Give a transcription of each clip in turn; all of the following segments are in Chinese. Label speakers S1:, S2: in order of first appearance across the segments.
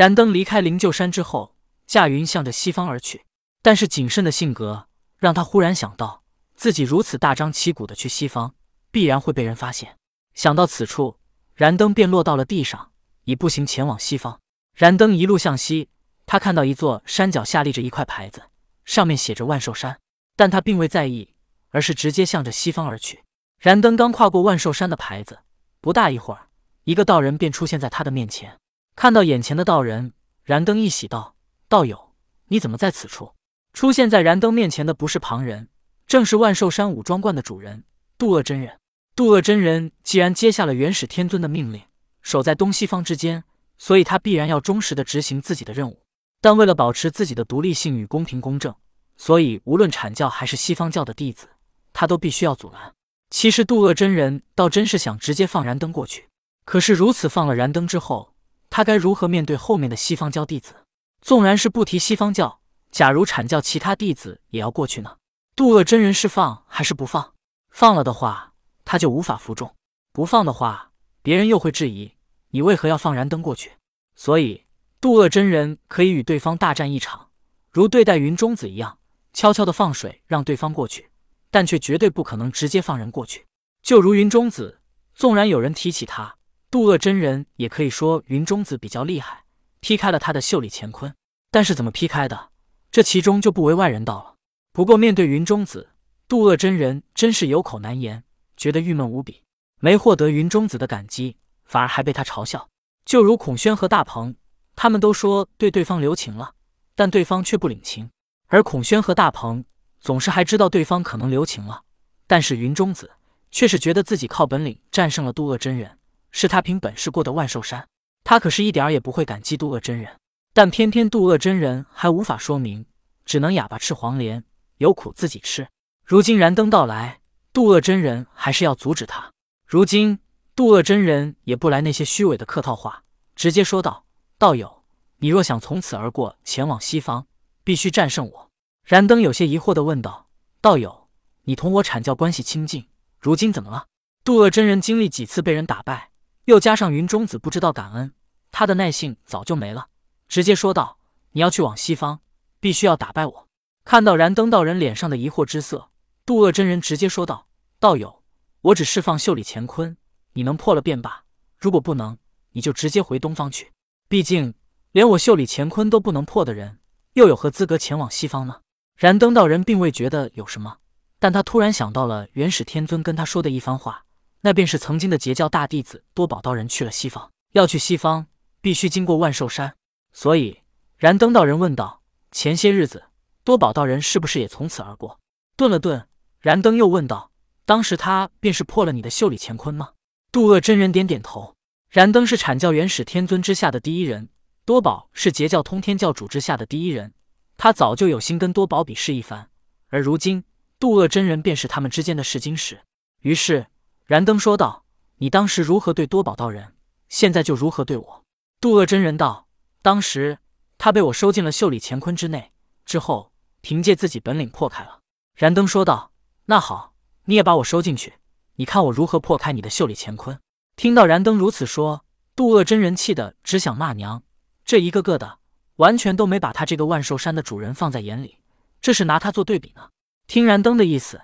S1: 燃灯离开灵鹫山之后，驾云向着西方而去。但是谨慎的性格让他忽然想到，自己如此大张旗鼓的去西方，必然会被人发现。想到此处，燃灯便落到了地上，以步行前往西方。燃灯一路向西，他看到一座山脚下立着一块牌子，上面写着万寿山，但他并未在意，而是直接向着西方而去。燃灯刚跨过万寿山的牌子，不大一会儿，一个道人便出现在他的面前。看到眼前的道人，燃灯一喜道：“道友，你怎么在此处？”出现在燃灯面前的不是旁人，正是万寿山武装观的主人渡厄真人。渡厄真人既然接下了元始天尊的命令，守在东西方之间，所以他必然要忠实的执行自己的任务。但为了保持自己的独立性与公平公正，所以无论阐教还是西方教的弟子，他都必须要阻拦。其实渡厄真人倒真是想直接放燃灯过去，可是如此放了燃灯之后，他该如何面对后面的西方教弟子？纵然是不提西方教，假如阐教其他弟子也要过去呢？渡厄真人是放还是不放？放了的话，他就无法服众；不放的话，别人又会质疑你为何要放燃灯过去。所以渡厄真人可以与对方大战一场，如对待云中子一样，悄悄的放水让对方过去。但却绝对不可能直接放人过去。就如云中子，纵然有人提起他，渡厄真人也可以说云中子比较厉害，劈开了他的袖里乾坤。但是怎么劈开的，这其中就不为外人道了。不过面对云中子，渡厄真人真是有口难言，觉得郁闷无比。没获得云中子的感激，反而还被他嘲笑。就如孔宣和大鹏，他们都说对对方留情了，但对方却不领情，而孔宣和大鹏。总是还知道对方可能留情了，但是云中子却是觉得自己靠本领战胜了渡厄真人，是他凭本事过的万寿山。他可是一点儿也不会感激渡厄真人，但偏偏渡厄真人还无法说明，只能哑巴吃黄连，有苦自己吃。如今燃灯到来，渡厄真人还是要阻止他。如今渡厄真人也不来那些虚伪的客套话，直接说道：“道友，你若想从此而过前往西方，必须战胜我。”燃灯有些疑惑的问道：“道友，你同我阐教关系亲近，如今怎么了？”渡厄真人经历几次被人打败，又加上云中子不知道感恩，他的耐性早就没了，直接说道：“你要去往西方，必须要打败我。”看到燃灯道人脸上的疑惑之色，渡厄真人直接说道：“道友，我只释放袖里乾坤，你能破了便罢；如果不能，你就直接回东方去。毕竟连我袖里乾坤都不能破的人，又有何资格前往西方呢？”燃灯道人并未觉得有什么，但他突然想到了元始天尊跟他说的一番话，那便是曾经的截教大弟子多宝道人去了西方，要去西方必须经过万寿山，所以燃灯道人问道：“前些日子多宝道人是不是也从此而过？”顿了顿，燃灯又问道：“当时他便是破了你的袖里乾坤吗？”渡厄真人点点头。燃灯是阐教元始天尊之下的第一人，多宝是截教通天教主之下的第一人。他早就有心跟多宝比试一番，而如今渡厄真人便是他们之间的试金石。于是燃灯说道：“你当时如何对多宝道人，现在就如何对我。”渡厄真人道：“当时他被我收进了袖里乾坤之内，之后凭借自己本领破开了。”燃灯说道：“那好，你也把我收进去，你看我如何破开你的袖里乾坤。”听到燃灯如此说，渡厄真人气得只想骂娘，这一个个的。完全都没把他这个万寿山的主人放在眼里，这是拿他做对比呢。听燃灯的意思，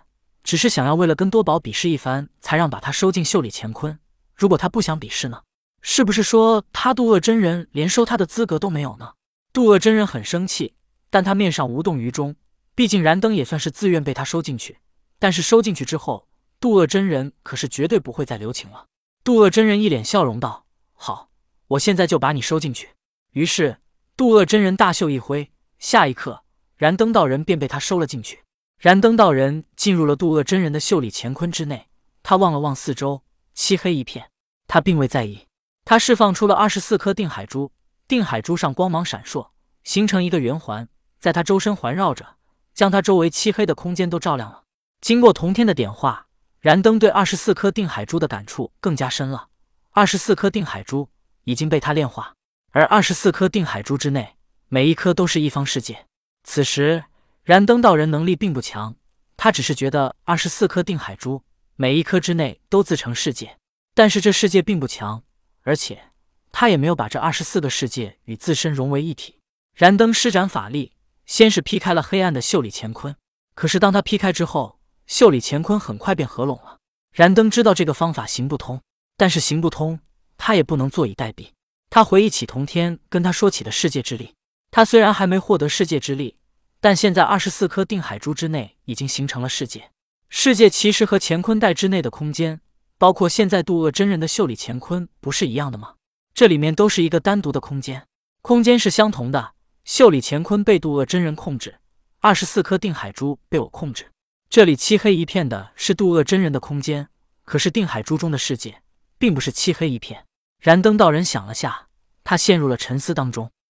S1: 只是想要为了跟多宝比试一番，才让把他收进袖里乾坤。如果他不想比试呢？是不是说他渡厄真人连收他的资格都没有呢？渡厄真人很生气，但他面上无动于衷。毕竟燃灯也算是自愿被他收进去，但是收进去之后，渡厄真人可是绝对不会再留情了。渡厄真人一脸笑容道：“好，我现在就把你收进去。”于是。渡厄真人大袖一挥，下一刻，燃灯道人便被他收了进去。燃灯道人进入了渡厄真人的袖里乾坤之内，他望了望四周，漆黑一片。他并未在意，他释放出了二十四颗定海珠，定海珠上光芒闪烁，形成一个圆环，在他周身环绕着，将他周围漆黑的空间都照亮了。经过同天的点化，燃灯对二十四颗定海珠的感触更加深了。二十四颗定海珠已经被他炼化。而二十四颗定海珠之内，每一颗都是一方世界。此时，燃灯道人能力并不强，他只是觉得二十四颗定海珠每一颗之内都自成世界，但是这世界并不强，而且他也没有把这二十四个世界与自身融为一体。燃灯施展法力，先是劈开了黑暗的袖里乾坤。可是当他劈开之后，袖里乾坤很快便合拢了。燃灯知道这个方法行不通，但是行不通，他也不能坐以待毙。他回忆起童天跟他说起的世界之力，他虽然还没获得世界之力，但现在二十四颗定海珠之内已经形成了世界。世界其实和乾坤袋之内的空间，包括现在渡恶真人的袖里乾坤，不是一样的吗？这里面都是一个单独的空间，空间是相同的。袖里乾坤被渡恶真人控制，二十四颗定海珠被我控制。这里漆黑一片的是渡恶真人的空间，可是定海珠中的世界并不是漆黑一片。燃灯道人想了下，他陷入了沉思当中。